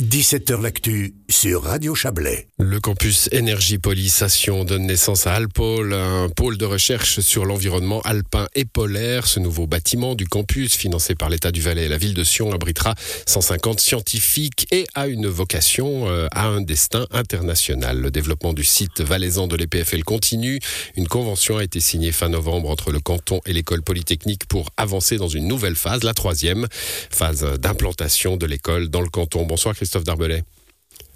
17h L'actu sur Radio Chablais. Le campus Énergie Sion donne naissance à Alpol, un pôle de recherche sur l'environnement alpin et polaire. Ce nouveau bâtiment du campus, financé par l'État du Valais et la ville de Sion, abritera 150 scientifiques et a une vocation euh, à un destin international. Le développement du site valaisan de l'EPFL continue. Une convention a été signée fin novembre entre le canton et l'école polytechnique pour avancer dans une nouvelle phase, la troisième phase d'implantation de l'école dans le canton. Bonsoir Christophe. Christophe Darbelay.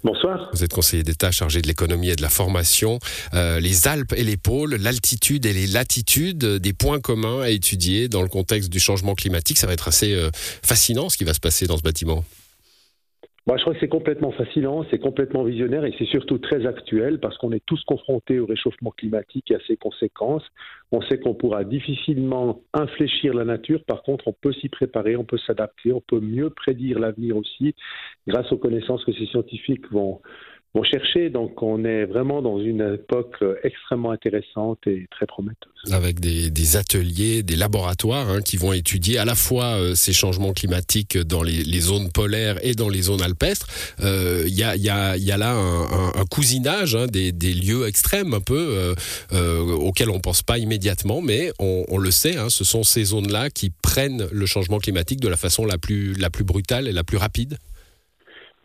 Bonsoir. Vous êtes conseiller d'État chargé de l'économie et de la formation. Euh, les Alpes et les pôles, l'altitude et les latitudes, des points communs à étudier dans le contexte du changement climatique. Ça va être assez euh, fascinant ce qui va se passer dans ce bâtiment. Je crois que c'est complètement fascinant, c'est complètement visionnaire et c'est surtout très actuel parce qu'on est tous confrontés au réchauffement climatique et à ses conséquences. On sait qu'on pourra difficilement infléchir la nature, par contre, on peut s'y préparer, on peut s'adapter, on peut mieux prédire l'avenir aussi grâce aux connaissances que ces scientifiques vont, vont chercher. Donc on est vraiment dans une époque euh, extrêmement intéressante et très prometteuse. Avec des, ateliers, des laboratoires hein, qui vont étudier à la fois euh, ces changements climatiques dans les, zones polaires et dans les zones alpestres. Euh, il y, a, y, a, y, a, là un, cousinage hein, des, lieux extrêmes un peu auxquels on ne pense pas immédiatement, mais on, le sait, hein, ce sont ces zones-là qui prennent le changement climatique de la façon la plus brutale et la plus rapide.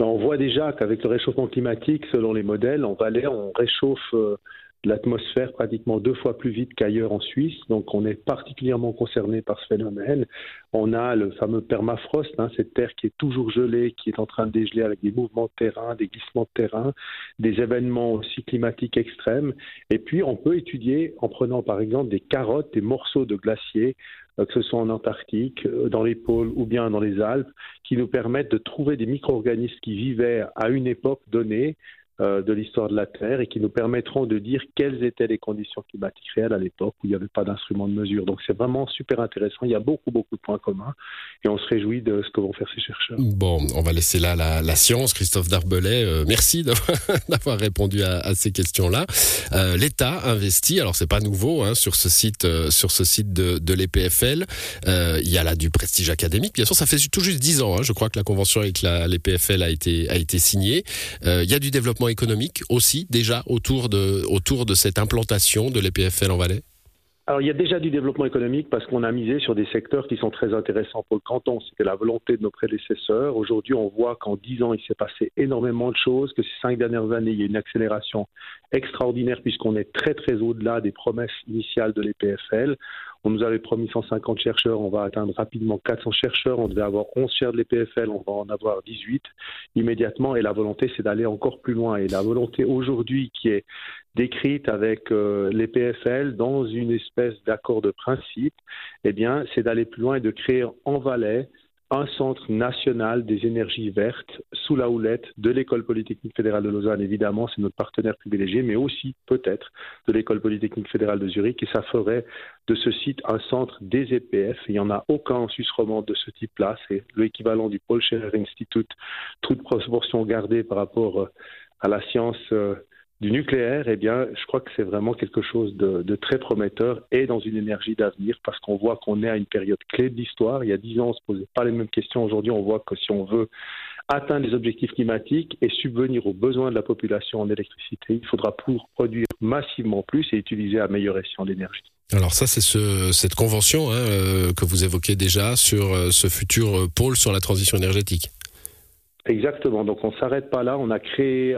Ben, on voit déjà qu'avec le réchauffement climatique, selon les modèles, en Valais, on réchauffe euh, l'atmosphère pratiquement deux fois plus vite qu'ailleurs en Suisse. Donc on est particulièrement concerné par ce phénomène. On a le fameux permafrost, hein, cette terre qui est toujours gelée, qui est en train de dégeler avec des mouvements de terrain, des glissements de terrain, des événements aussi climatiques extrêmes. Et puis on peut étudier en prenant par exemple des carottes, des morceaux de glaciers euh, que ce soit en Antarctique, euh, dans les pôles ou bien dans les Alpes, qui nous permettent de trouver des micro-organismes qui vivaient à une époque donnée, de l'histoire de la Terre et qui nous permettront de dire quelles étaient les conditions climatiques réelles à l'époque où il n'y avait pas d'instrument de mesure. Donc c'est vraiment super intéressant. Il y a beaucoup, beaucoup de points communs et on se réjouit de ce que vont faire ces chercheurs. Bon, on va laisser là la, science. Christophe Darbelay, euh, merci d'avoir répondu à, ces questions-là. Euh, L'État investit, alors c'est pas nouveau, hein, sur ce site, sur ce site de, de l'EPFL. il y a là du prestige académique. Bien sûr, ça fait tout juste dix ans, hein, je crois que la convention avec l'EPFL a été, a été signée. il y a du développement économique aussi déjà autour de, autour de cette implantation de l'EPFL en Valais? Alors, il y a déjà du développement économique parce qu'on a misé sur des secteurs qui sont très intéressants pour le canton. C'était la volonté de nos prédécesseurs. Aujourd'hui, on voit qu'en dix ans, il s'est passé énormément de choses, que ces cinq dernières années, il y a une accélération extraordinaire puisqu'on est très, très au-delà des promesses initiales de l'EPFL. On nous avait promis 150 chercheurs, on va atteindre rapidement 400 chercheurs, on devait avoir 11 chaires de l'EPFL, on va en avoir 18 immédiatement, et la volonté c'est d'aller encore plus loin. Et la volonté aujourd'hui qui est décrite avec euh, l'EPFL dans une espèce d'accord de principe, eh bien, c'est d'aller plus loin et de créer en Valais un centre national des énergies vertes sous la houlette de l'École polytechnique fédérale de Lausanne. Évidemment, c'est notre partenaire privilégié, mais aussi peut-être de l'École polytechnique fédérale de Zurich. Et ça ferait de ce site un centre des EPF. Il n'y en a aucun en Suisse romande de ce type-là. C'est l'équivalent du Paul Scherrer Institute, toute proportion gardée par rapport euh, à la science euh, du nucléaire, eh bien, je crois que c'est vraiment quelque chose de, très prometteur et dans une énergie d'avenir parce qu'on voit qu'on est à une période clé de l'histoire. Il y a dix ans, on ne se posait pas les mêmes questions. Aujourd'hui, on voit que si on veut atteindre les objectifs climatiques et subvenir aux besoins de la population en électricité, il faudra produire massivement plus et utiliser à meilleur escient l'énergie. Alors ça, c'est ce, cette convention hein, euh, que vous évoquez déjà sur euh, ce futur pôle sur la transition énergétique. Exactement. Donc on ne s'arrête pas là. On a créé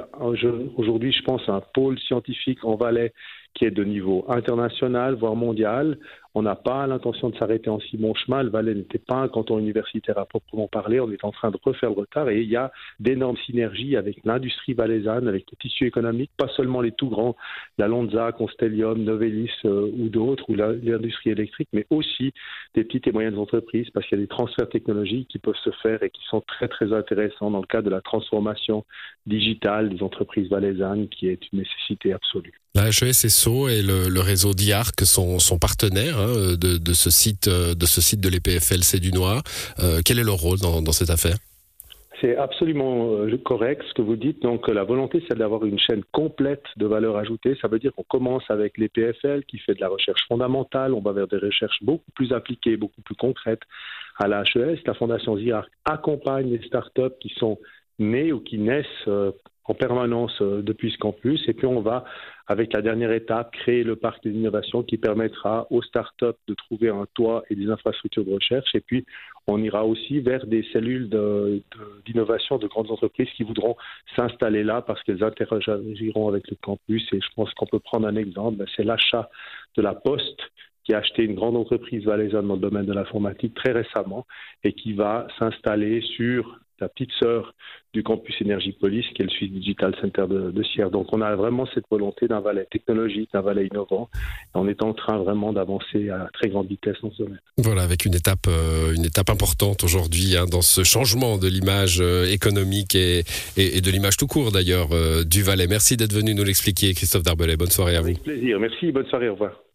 aujourd'hui, je pense, un pôle scientifique en Valais qui est de niveau international, voire mondial. On n'a pas l'intention de s'arrêter en si bon chemin. Le Valais n'était pas un canton universitaire à proprement parler. On est en train de refaire le retard et il y a d'énormes synergies avec l'industrie valaisanne, avec le tissu économique, pas seulement les tout grands, la Lonza, Constellium, Novelis euh, ou d'autres, ou l'industrie électrique, mais aussi des petites et moyennes entreprises parce qu'il y a des transferts technologiques qui peuvent se faire et qui sont très très intéressants dans le cadre de la transformation digitale des entreprises valaisannes qui est une nécessité absolue. La HESSO et le, réseau DIARC sont, sont partenaires hein, de, de, ce site, euh, de ce site de l'EPFLC du Noir. Euh, quel est leur rôle dans, dans cette affaire? C'est absolument euh, correct ce que vous dites. Donc la volonté, c'est d'avoir une chaîne complète de valeur ajoutée. Ça veut dire qu'on commence avec l'EPFL qui fait de la recherche fondamentale. On va vers des recherches beaucoup plus appliquées, beaucoup plus concrètes à la HES. La Fondation ZIARC accompagne les startups qui sont nés ou qui naissent en permanence depuis ce campus. Et puis on va, avec la dernière étape, créer le parc d'innovation qui permettra aux startups de trouver un toit et des infrastructures de recherche. Et puis on ira aussi vers des cellules d'innovation de, de, grandes entreprises qui voudront s'installer là parce qu'elles interagiront avec le campus. Et je pense qu'on peut prendre un exemple, ben, c'est l'achat de la Poste qui a acheté une grande entreprise valaisanne dans le domaine de l'informatique très récemment et qui va s'installer sur la petite sœur du campus Énergie Police, qui est le Swiss Digital Center de, de Sierre. Donc on a vraiment cette volonté d'un valet technologique, d'un valet innovant. Et on est en train vraiment d'avancer à très grande vitesse dans ce domaine. Voilà, avec une étape, euh, une étape importante aujourd'hui hein, dans ce changement de l'image euh, économique et, et, et, de l'image tout court d'ailleurs euh, du Valais. Merci d'être venu nous l'expliquer, Christophe Darbelay. Bonne soirée à vous. Avec plaisir. Merci. Bonne soirée. Au revoir.